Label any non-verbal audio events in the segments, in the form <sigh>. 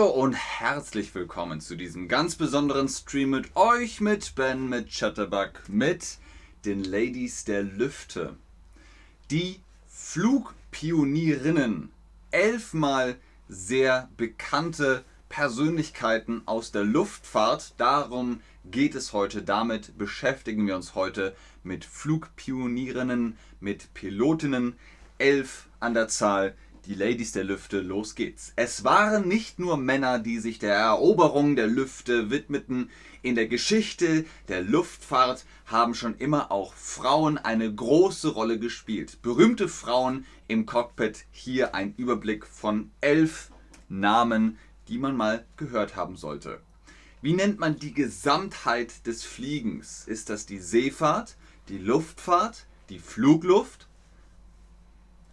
Hallo und herzlich willkommen zu diesem ganz besonderen Stream mit euch, mit Ben, mit Chatterbug, mit den Ladies der Lüfte. Die Flugpionierinnen. Elfmal sehr bekannte Persönlichkeiten aus der Luftfahrt. Darum geht es heute. Damit beschäftigen wir uns heute mit Flugpionierinnen, mit Pilotinnen. Elf an der Zahl die Ladies der Lüfte, los geht's. Es waren nicht nur Männer, die sich der Eroberung der Lüfte widmeten. In der Geschichte der Luftfahrt haben schon immer auch Frauen eine große Rolle gespielt. Berühmte Frauen im Cockpit. Hier ein Überblick von elf Namen, die man mal gehört haben sollte. Wie nennt man die Gesamtheit des Fliegens? Ist das die Seefahrt, die Luftfahrt, die Flugluft?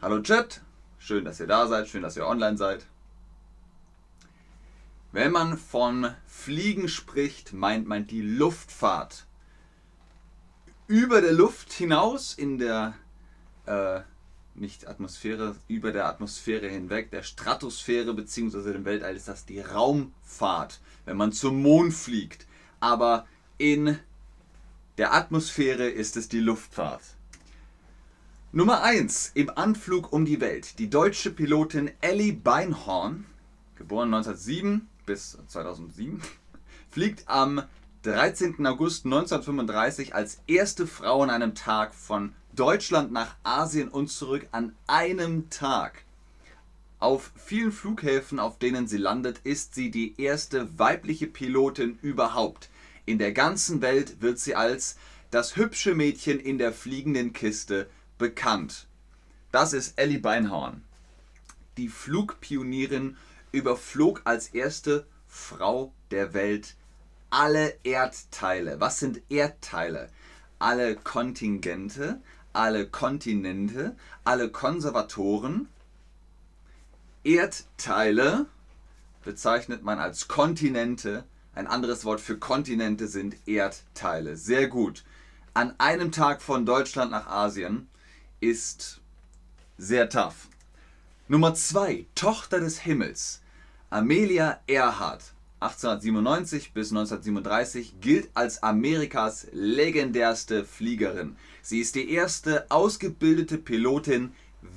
Hallo Chat, Schön, dass ihr da seid, schön, dass ihr online seid. Wenn man von Fliegen spricht, meint man die Luftfahrt. Über der Luft hinaus in der äh, nicht Atmosphäre, über der Atmosphäre hinweg, der Stratosphäre bzw. dem Weltall ist das die Raumfahrt, wenn man zum Mond fliegt. Aber in der Atmosphäre ist es die Luftfahrt. Nummer 1 im Anflug um die Welt. Die deutsche Pilotin Ellie Beinhorn, geboren 1907 bis 2007, <laughs> fliegt am 13. August 1935 als erste Frau an einem Tag von Deutschland nach Asien und zurück an einem Tag. Auf vielen Flughäfen, auf denen sie landet, ist sie die erste weibliche Pilotin überhaupt. In der ganzen Welt wird sie als das hübsche Mädchen in der fliegenden Kiste bekannt. Das ist Ellie Beinhorn. Die Flugpionierin überflog als erste Frau der Welt alle Erdteile. Was sind Erdteile? Alle Kontingente, alle Kontinente, alle Konservatoren. Erdteile bezeichnet man als Kontinente. Ein anderes Wort für Kontinente sind Erdteile. Sehr gut. An einem Tag von Deutschland nach Asien ist sehr tough. Nummer 2, Tochter des Himmels. Amelia Earhart, 1897 bis 1937, gilt als Amerikas legendärste Fliegerin. Sie ist die erste ausgebildete Pilotin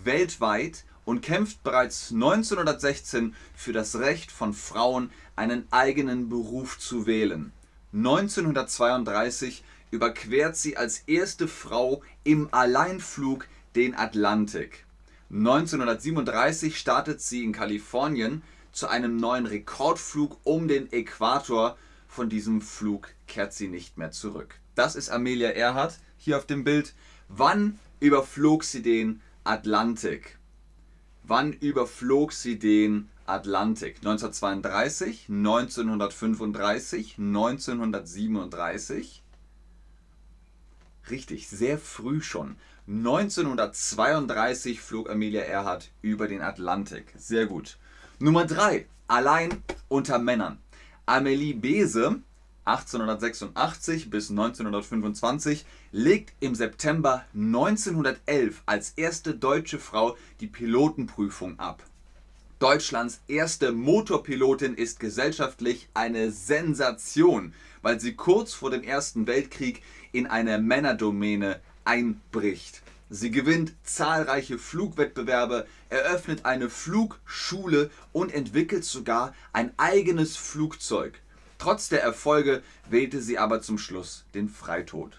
weltweit und kämpft bereits 1916 für das Recht von Frauen, einen eigenen Beruf zu wählen. 1932 überquert sie als erste Frau im Alleinflug den Atlantik. 1937 startet sie in Kalifornien zu einem neuen Rekordflug um den Äquator. Von diesem Flug kehrt sie nicht mehr zurück. Das ist Amelia Earhart hier auf dem Bild. Wann überflog sie den Atlantik? Wann überflog sie den Atlantik? 1932, 1935, 1937? Richtig, sehr früh schon. 1932 flog Amelia Earhart über den Atlantik. Sehr gut. Nummer 3. Allein unter Männern. Amelie Bese, 1886 bis 1925, legt im September 1911 als erste deutsche Frau die Pilotenprüfung ab. Deutschlands erste Motorpilotin ist gesellschaftlich eine Sensation, weil sie kurz vor dem Ersten Weltkrieg in eine Männerdomäne einbricht. Sie gewinnt zahlreiche Flugwettbewerbe, eröffnet eine Flugschule und entwickelt sogar ein eigenes Flugzeug. Trotz der Erfolge wählte sie aber zum Schluss den Freitod.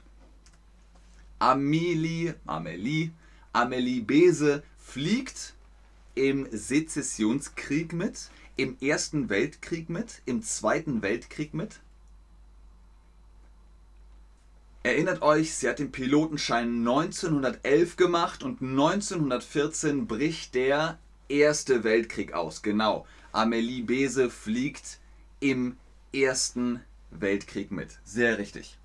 Amelie, Amelie, Amelie Bese fliegt im Sezessionskrieg mit, im Ersten Weltkrieg mit, im Zweiten Weltkrieg mit, Erinnert euch, sie hat den Pilotenschein 1911 gemacht und 1914 bricht der Erste Weltkrieg aus. Genau, Amelie Bese fliegt im Ersten Weltkrieg mit. Sehr richtig.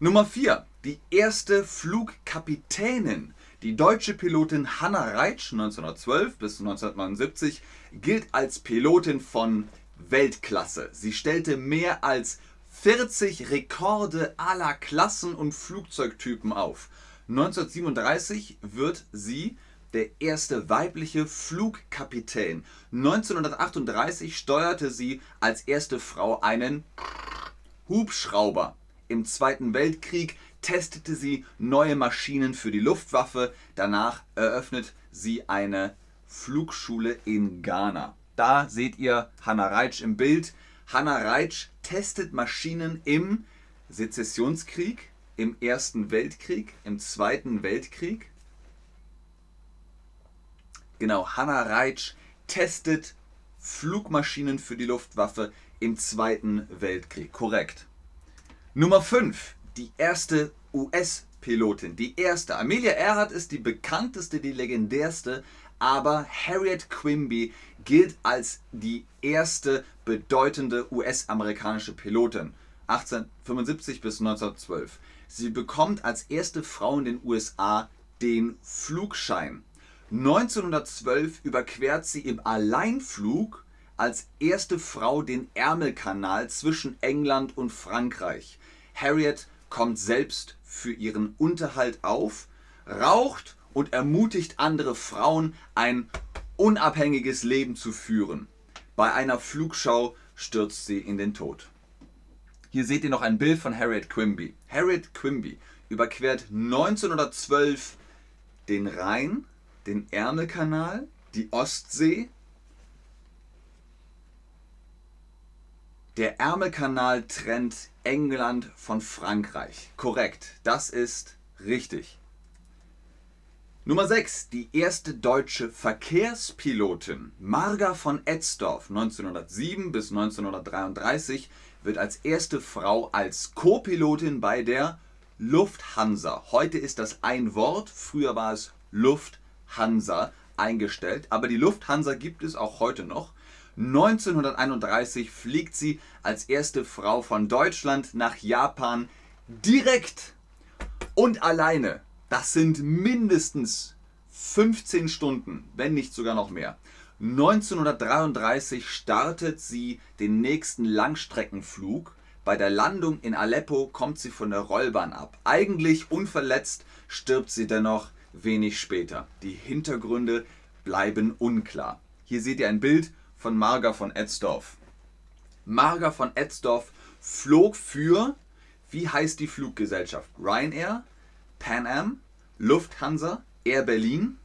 Nummer 4. Die erste Flugkapitänin. Die deutsche Pilotin Hanna Reitsch 1912 bis 1979 gilt als Pilotin von Weltklasse. Sie stellte mehr als 40 Rekorde aller Klassen und Flugzeugtypen auf. 1937 wird sie der erste weibliche Flugkapitän. 1938 steuerte sie als erste Frau einen Hubschrauber. Im Zweiten Weltkrieg testete sie neue Maschinen für die Luftwaffe. Danach eröffnet sie eine Flugschule in Ghana. Da seht ihr Hannah Reitsch im Bild. Hannah Reitsch testet Maschinen im Sezessionskrieg, im Ersten Weltkrieg, im Zweiten Weltkrieg. Genau, Hannah Reitsch testet Flugmaschinen für die Luftwaffe im Zweiten Weltkrieg. Korrekt. Nummer 5. Die erste US-Pilotin. Die erste. Amelia Earhart ist die bekannteste, die legendärste, aber Harriet Quimby gilt als die erste bedeutende US-amerikanische Pilotin. 1875 bis 1912. Sie bekommt als erste Frau in den USA den Flugschein. 1912 überquert sie im Alleinflug als erste Frau den Ärmelkanal zwischen England und Frankreich. Harriet kommt selbst für ihren Unterhalt auf, raucht und ermutigt andere Frauen, ein unabhängiges Leben zu führen. Bei einer Flugschau stürzt sie in den Tod. Hier seht ihr noch ein Bild von Harriet Quimby. Harriet Quimby überquert 1912 den Rhein, den Ärmelkanal, die Ostsee. Der Ärmelkanal trennt England von Frankreich. Korrekt, das ist richtig. Nummer 6. Die erste deutsche Verkehrspilotin Marga von Etzdorf 1907 bis 1933 wird als erste Frau als Co-Pilotin bei der Lufthansa. Heute ist das ein Wort, früher war es Lufthansa eingestellt, aber die Lufthansa gibt es auch heute noch. 1931 fliegt sie als erste Frau von Deutschland nach Japan direkt und alleine. Das sind mindestens 15 Stunden, wenn nicht sogar noch mehr. 1933 startet sie den nächsten Langstreckenflug. Bei der Landung in Aleppo kommt sie von der Rollbahn ab. Eigentlich unverletzt stirbt sie dennoch wenig später. Die Hintergründe bleiben unklar. Hier seht ihr ein Bild von Marga von Etzdorf. Marga von Etzdorf flog für, wie heißt die Fluggesellschaft? Ryanair, Pan Am, Lufthansa, Air Berlin,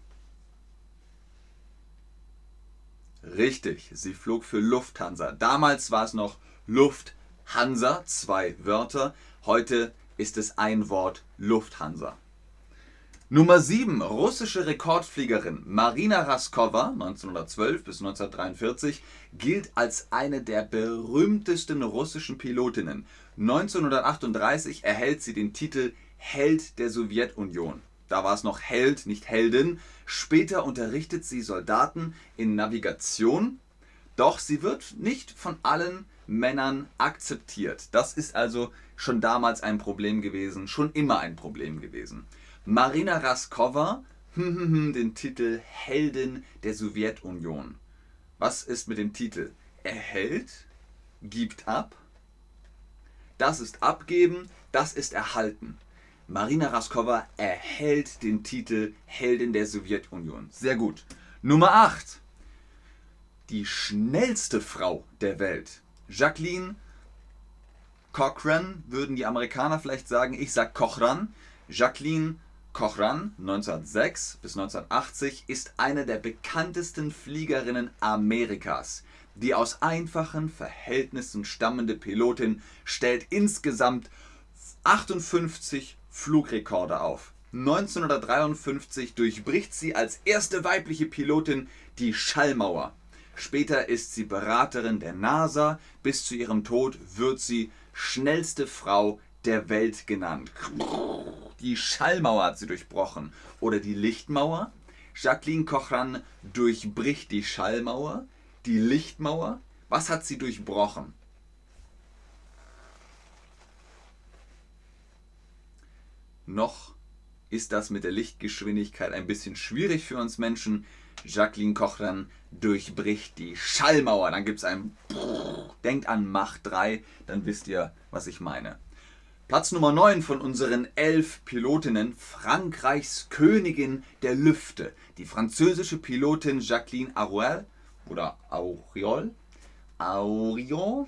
Richtig, sie flog für Lufthansa. Damals war es noch Lufthansa, zwei Wörter. Heute ist es ein Wort Lufthansa. Nummer 7. Russische Rekordfliegerin Marina Raskova 1912 bis 1943 gilt als eine der berühmtesten russischen Pilotinnen. 1938 erhält sie den Titel Held der Sowjetunion. Da war es noch Held, nicht Heldin. Später unterrichtet sie Soldaten in Navigation, doch sie wird nicht von allen Männern akzeptiert. Das ist also schon damals ein Problem gewesen, schon immer ein Problem gewesen. Marina Raskova hm, hm, hm, den Titel Heldin der Sowjetunion. Was ist mit dem Titel? Erhält, gibt ab. Das ist abgeben, das ist erhalten. Marina Raskova erhält den Titel Heldin der Sowjetunion. Sehr gut. Nummer 8. Die schnellste Frau der Welt. Jacqueline Cochran würden die Amerikaner vielleicht sagen. Ich sag Cochran. Jacqueline Cochran, 1906 bis 1980, ist eine der bekanntesten Fliegerinnen Amerikas. Die aus einfachen Verhältnissen stammende Pilotin stellt insgesamt 58 Flugrekorde auf. 1953 durchbricht sie als erste weibliche Pilotin die Schallmauer. Später ist sie Beraterin der NASA. Bis zu ihrem Tod wird sie schnellste Frau der Welt genannt. Die Schallmauer hat sie durchbrochen. Oder die Lichtmauer. Jacqueline Cochran durchbricht die Schallmauer. Die Lichtmauer. Was hat sie durchbrochen? Noch ist das mit der Lichtgeschwindigkeit ein bisschen schwierig für uns Menschen. Jacqueline Cochran durchbricht die Schallmauer. Dann gibt es ein Denkt an Mach 3, dann wisst ihr, was ich meine. Platz Nummer 9 von unseren elf Pilotinnen, Frankreichs Königin der Lüfte, die französische Pilotin Jacqueline Auriol oder Auriol, Auriol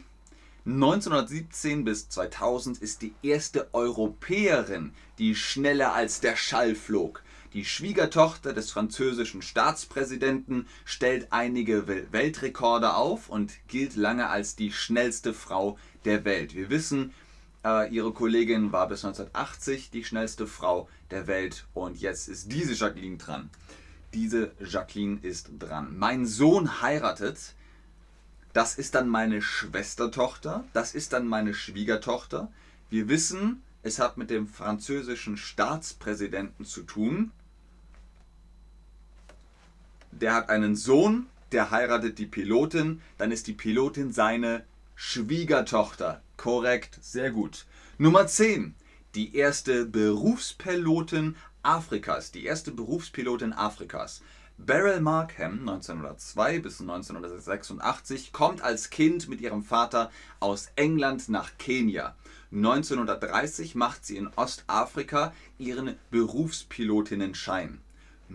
1917 bis 2000 ist die erste Europäerin, die schneller als der Schall flog. Die Schwiegertochter des französischen Staatspräsidenten stellt einige Weltrekorde auf und gilt lange als die schnellste Frau der Welt. Wir wissen, ihre Kollegin war bis 1980 die schnellste Frau der Welt und jetzt ist diese Jacqueline dran. Diese Jacqueline ist dran. Mein Sohn heiratet. Das ist dann meine Schwestertochter. Das ist dann meine Schwiegertochter. Wir wissen, es hat mit dem französischen Staatspräsidenten zu tun. Der hat einen Sohn, der heiratet die Pilotin. Dann ist die Pilotin seine Schwiegertochter. Korrekt, sehr gut. Nummer 10. Die erste Berufspilotin Afrikas. Die erste Berufspilotin Afrikas. Beryl Markham, 1902 bis 1986, kommt als Kind mit ihrem Vater aus England nach Kenia. 1930 macht sie in Ostafrika ihren Berufspilotinnenschein.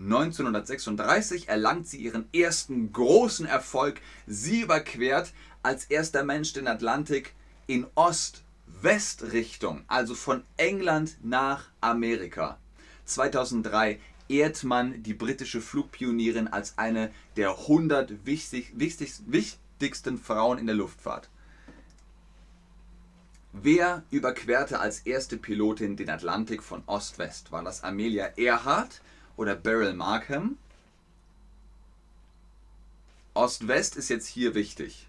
1936 erlangt sie ihren ersten großen Erfolg. Sie überquert als erster Mensch den Atlantik in Ost-West-Richtung, also von England nach Amerika. 2003 ehrt man die britische Flugpionierin als eine der 100 wichtig, wichtig, wichtigsten Frauen in der Luftfahrt. Wer überquerte als erste Pilotin den Atlantik von Ost-West? War das Amelia Earhart oder Beryl Markham? Ost-West ist jetzt hier wichtig.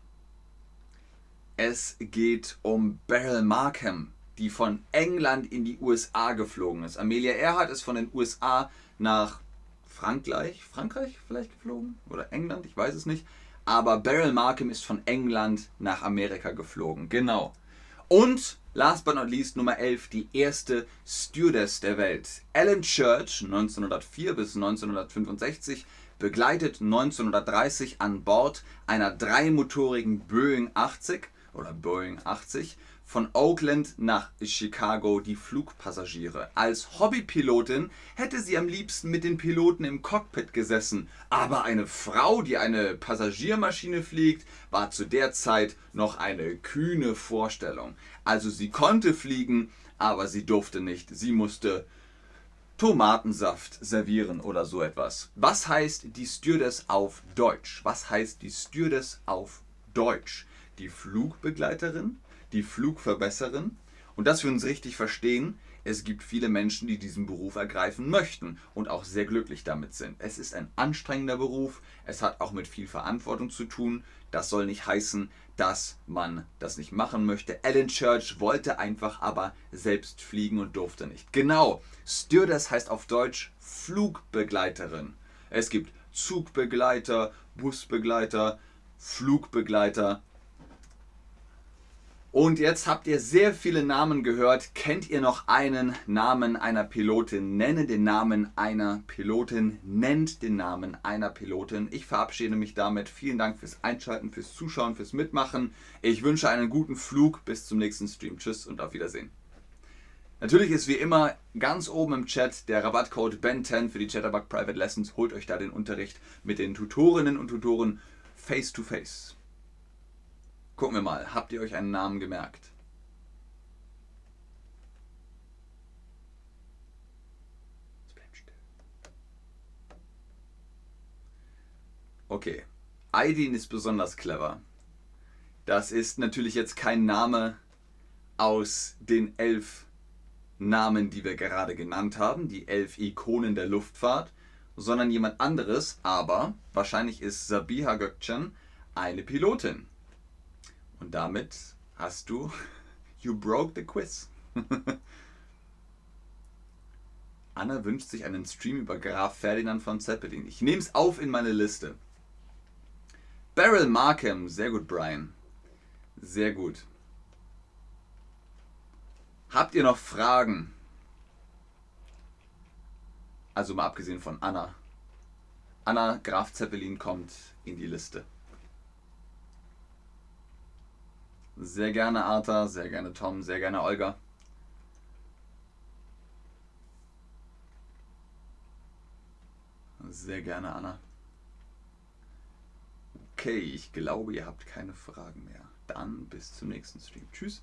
Es geht um Beryl Markham, die von England in die USA geflogen ist. Amelia Earhart ist von den USA nach Frankreich, Frankreich vielleicht geflogen oder England, ich weiß es nicht. Aber Beryl Markham ist von England nach Amerika geflogen, genau. Und last but not least Nummer 11, die erste Stewardess der Welt. Ellen Church, 1904 bis 1965, begleitet 1930 an Bord einer dreimotorigen Boeing 80 oder Boeing 80 von Oakland nach Chicago die Flugpassagiere. Als Hobbypilotin hätte sie am liebsten mit den Piloten im Cockpit gesessen, aber eine Frau, die eine Passagiermaschine fliegt, war zu der Zeit noch eine kühne Vorstellung. Also sie konnte fliegen, aber sie durfte nicht. Sie musste Tomatensaft servieren oder so etwas. Was heißt die Stewardess auf Deutsch? Was heißt die Stewardess auf Deutsch? Die Flugbegleiterin? Die Flugverbesserin. Und dass wir uns richtig verstehen, es gibt viele Menschen, die diesen Beruf ergreifen möchten und auch sehr glücklich damit sind. Es ist ein anstrengender Beruf, es hat auch mit viel Verantwortung zu tun. Das soll nicht heißen, dass man das nicht machen möchte. Ellen Church wollte einfach aber selbst fliegen und durfte nicht. Genau, Stewardess heißt auf Deutsch Flugbegleiterin. Es gibt Zugbegleiter, Busbegleiter, Flugbegleiter und jetzt habt ihr sehr viele Namen gehört. Kennt ihr noch einen Namen einer Pilotin? Nenne den Namen einer Pilotin. Nennt den Namen einer Pilotin. Ich verabschiede mich damit. Vielen Dank fürs Einschalten, fürs Zuschauen, fürs Mitmachen. Ich wünsche einen guten Flug. Bis zum nächsten Stream. Tschüss und auf Wiedersehen. Natürlich ist wie immer ganz oben im Chat der Rabattcode BEN10 für die Chatterbug Private Lessons. Holt euch da den Unterricht mit den Tutorinnen und Tutoren face to face. Gucken wir mal, habt ihr euch einen Namen gemerkt? Okay, Aidin ist besonders clever. Das ist natürlich jetzt kein Name aus den elf Namen, die wir gerade genannt haben, die elf Ikonen der Luftfahrt, sondern jemand anderes, aber wahrscheinlich ist Sabiha Gökçen eine Pilotin. Und damit hast du, <laughs> you broke the quiz. <laughs> Anna wünscht sich einen Stream über Graf Ferdinand von Zeppelin. Ich nehme es auf in meine Liste. Beryl Markham, sehr gut, Brian. Sehr gut. Habt ihr noch Fragen? Also mal abgesehen von Anna. Anna Graf Zeppelin kommt in die Liste. Sehr gerne Arta, sehr gerne Tom, sehr gerne Olga. Sehr gerne Anna. Okay, ich glaube, ihr habt keine Fragen mehr. Dann bis zum nächsten Stream. Tschüss.